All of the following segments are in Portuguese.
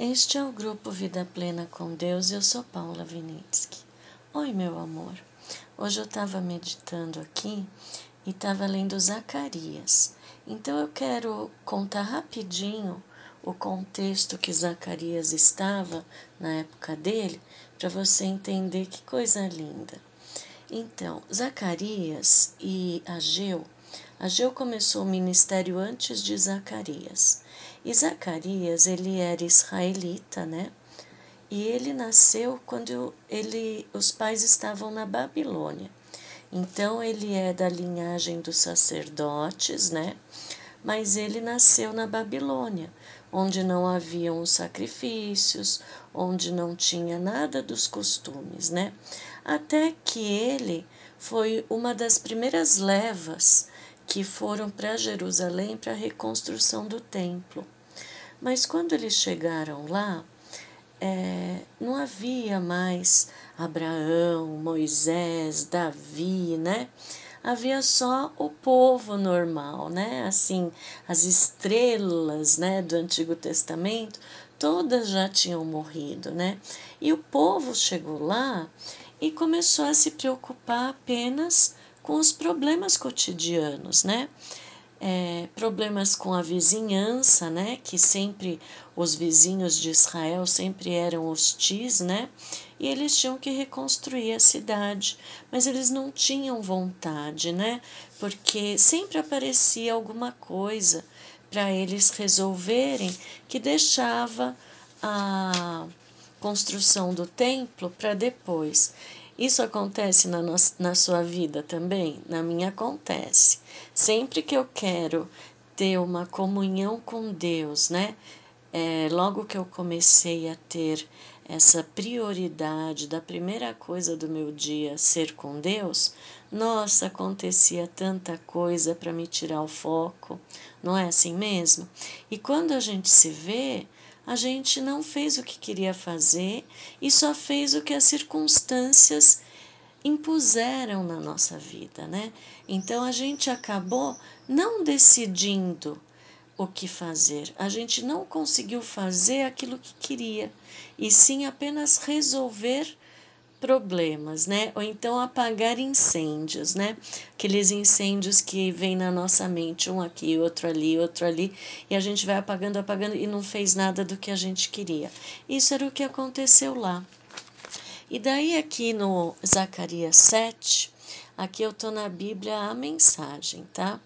Este é o grupo Vida Plena com Deus e eu sou Paula Vinitsky. Oi, meu amor. Hoje eu estava meditando aqui e estava lendo Zacarias. Então eu quero contar rapidinho o contexto que Zacarias estava na época dele, para você entender que coisa linda. Então, Zacarias e Ageu, Ageu começou o ministério antes de Zacarias. E Zacarias, ele era israelita, né? E ele nasceu quando ele, os pais estavam na Babilônia. Então ele é da linhagem dos sacerdotes, né? Mas ele nasceu na Babilônia, onde não haviam os sacrifícios, onde não tinha nada dos costumes, né? Até que ele foi uma das primeiras levas que foram para Jerusalém para a reconstrução do templo. Mas quando eles chegaram lá, é, não havia mais Abraão, Moisés, Davi, né? Havia só o povo normal, né? Assim, as estrelas, né, do Antigo Testamento, todas já tinham morrido, né? E o povo chegou lá e começou a se preocupar apenas com os problemas cotidianos, né? é, problemas com a vizinhança, né? Que sempre os vizinhos de Israel sempre eram hostis, né? E eles tinham que reconstruir a cidade, mas eles não tinham vontade, né? Porque sempre aparecia alguma coisa para eles resolverem que deixava a construção do templo para depois. Isso acontece na, no, na sua vida também? Na minha acontece. Sempre que eu quero ter uma comunhão com Deus, né? É, logo que eu comecei a ter essa prioridade da primeira coisa do meu dia ser com Deus, nossa, acontecia tanta coisa para me tirar o foco, não é assim mesmo? E quando a gente se vê, a gente não fez o que queria fazer e só fez o que as circunstâncias impuseram na nossa vida, né? Então a gente acabou não decidindo o que fazer. A gente não conseguiu fazer aquilo que queria, e sim apenas resolver problemas, né? Ou então apagar incêndios, né? Aqueles incêndios que vêm na nossa mente, um aqui, outro ali, outro ali, e a gente vai apagando, apagando e não fez nada do que a gente queria. Isso era o que aconteceu lá. E daí aqui no Zacarias 7, aqui eu tô na Bíblia a mensagem, tá?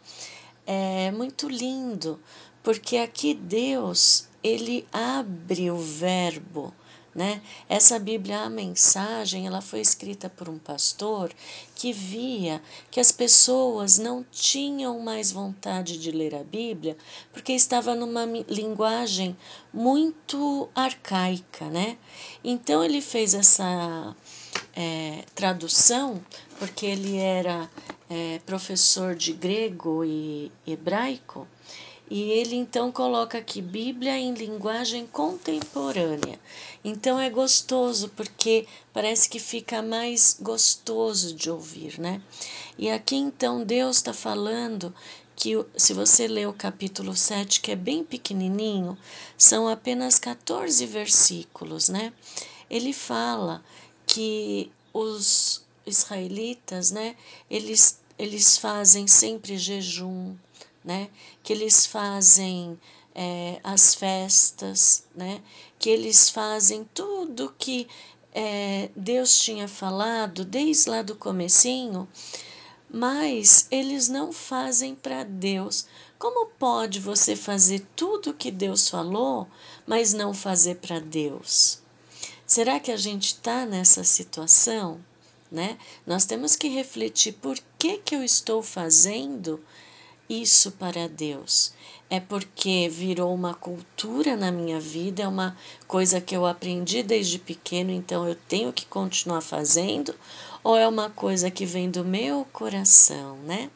É muito lindo, porque aqui Deus, ele abre o verbo né? Essa Bíblia, a mensagem, ela foi escrita por um pastor que via que as pessoas não tinham mais vontade de ler a Bíblia porque estava numa linguagem muito arcaica, né? Então ele fez essa é, tradução porque ele era é, professor de grego e hebraico e ele então coloca aqui Bíblia em linguagem contemporânea. Então é gostoso porque parece que fica mais gostoso de ouvir, né? E aqui então Deus está falando que se você ler o capítulo 7, que é bem pequenininho, são apenas 14 versículos, né? Ele fala que os israelitas, né, eles, eles fazem sempre jejum, né? Que eles fazem é, as festas, né? Que eles fazem tudo que é, Deus tinha falado desde lá do comecinho, mas eles não fazem para Deus. Como pode você fazer tudo que Deus falou, mas não fazer para Deus? Será que a gente está nessa situação? Né? Nós temos que refletir por que, que eu estou fazendo isso para Deus? É porque virou uma cultura na minha vida, é uma coisa que eu aprendi desde pequeno, então eu tenho que continuar fazendo, ou é uma coisa que vem do meu coração, né?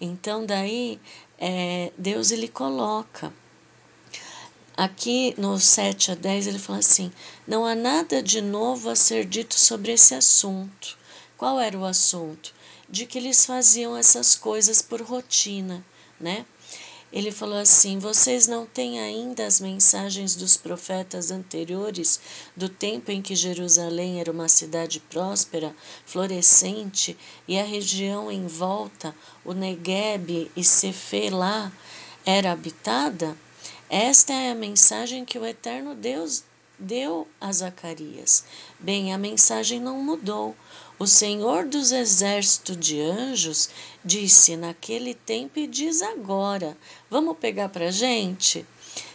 Então daí é, Deus ele coloca. Aqui no 7 a 10 ele fala assim: não há nada de novo a ser dito sobre esse assunto. Qual era o assunto? De que eles faziam essas coisas por rotina, né? ele falou assim: Vocês não têm ainda as mensagens dos profetas anteriores, do tempo em que Jerusalém era uma cidade próspera, florescente, e a região em volta, o Negueb e Cefelá, era habitada? Esta é a mensagem que o Eterno Deus deu a Zacarias. Bem, a mensagem não mudou. O Senhor dos exércitos de anjos disse naquele tempo e diz agora: vamos pegar para gente?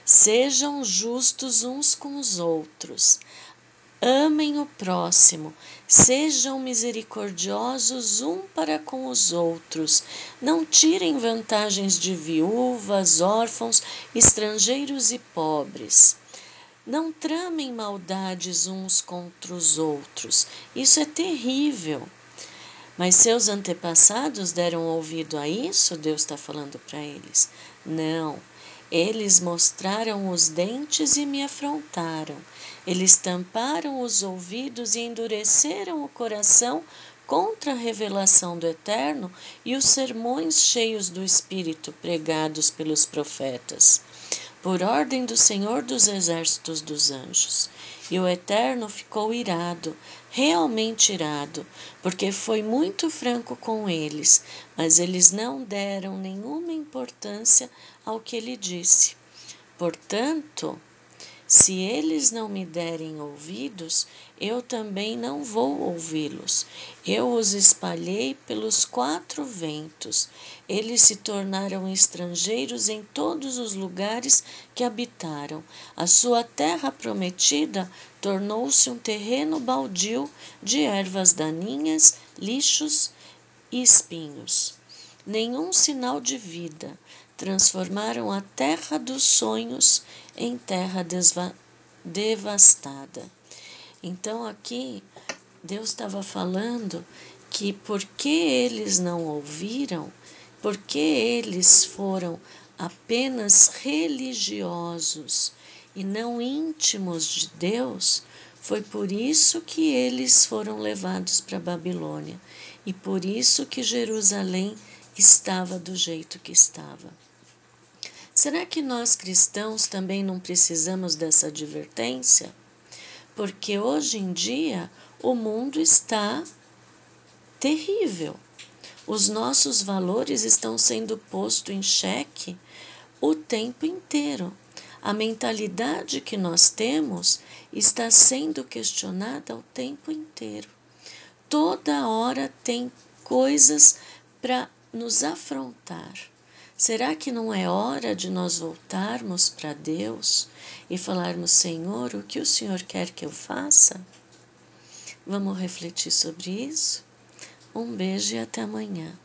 Sejam justos uns com os outros. Amem o próximo, sejam misericordiosos um para com os outros. Não tirem vantagens de viúvas, órfãos, estrangeiros e pobres. Não tramem maldades uns contra os outros. Isso é terrível. Mas seus antepassados deram ouvido a isso? Deus está falando para eles. Não. Eles mostraram os dentes e me afrontaram. Eles tamparam os ouvidos e endureceram o coração contra a revelação do Eterno e os sermões cheios do Espírito pregados pelos profetas por ordem do Senhor dos Exércitos dos Anjos. E o Eterno ficou irado, realmente irado, porque foi muito franco com eles, mas eles não deram nenhuma importância ao que ele disse. Portanto, se eles não me derem ouvidos, eu também não vou ouvi-los. Eu os espalhei pelos quatro ventos. Eles se tornaram estrangeiros em todos os lugares que habitaram. A sua terra prometida tornou-se um terreno baldio de ervas daninhas, lixos e espinhos. Nenhum sinal de vida, transformaram a terra dos sonhos em terra devastada. Então aqui Deus estava falando que porque eles não ouviram, porque eles foram apenas religiosos e não íntimos de Deus, foi por isso que eles foram levados para Babilônia e por isso que Jerusalém estava do jeito que estava. Será que nós cristãos também não precisamos dessa advertência? Porque hoje em dia o mundo está terrível. Os nossos valores estão sendo postos em xeque o tempo inteiro. A mentalidade que nós temos está sendo questionada o tempo inteiro. Toda hora tem coisas para nos afrontar. Será que não é hora de nós voltarmos para Deus e falarmos: Senhor, o que o Senhor quer que eu faça? Vamos refletir sobre isso? Um beijo e até amanhã.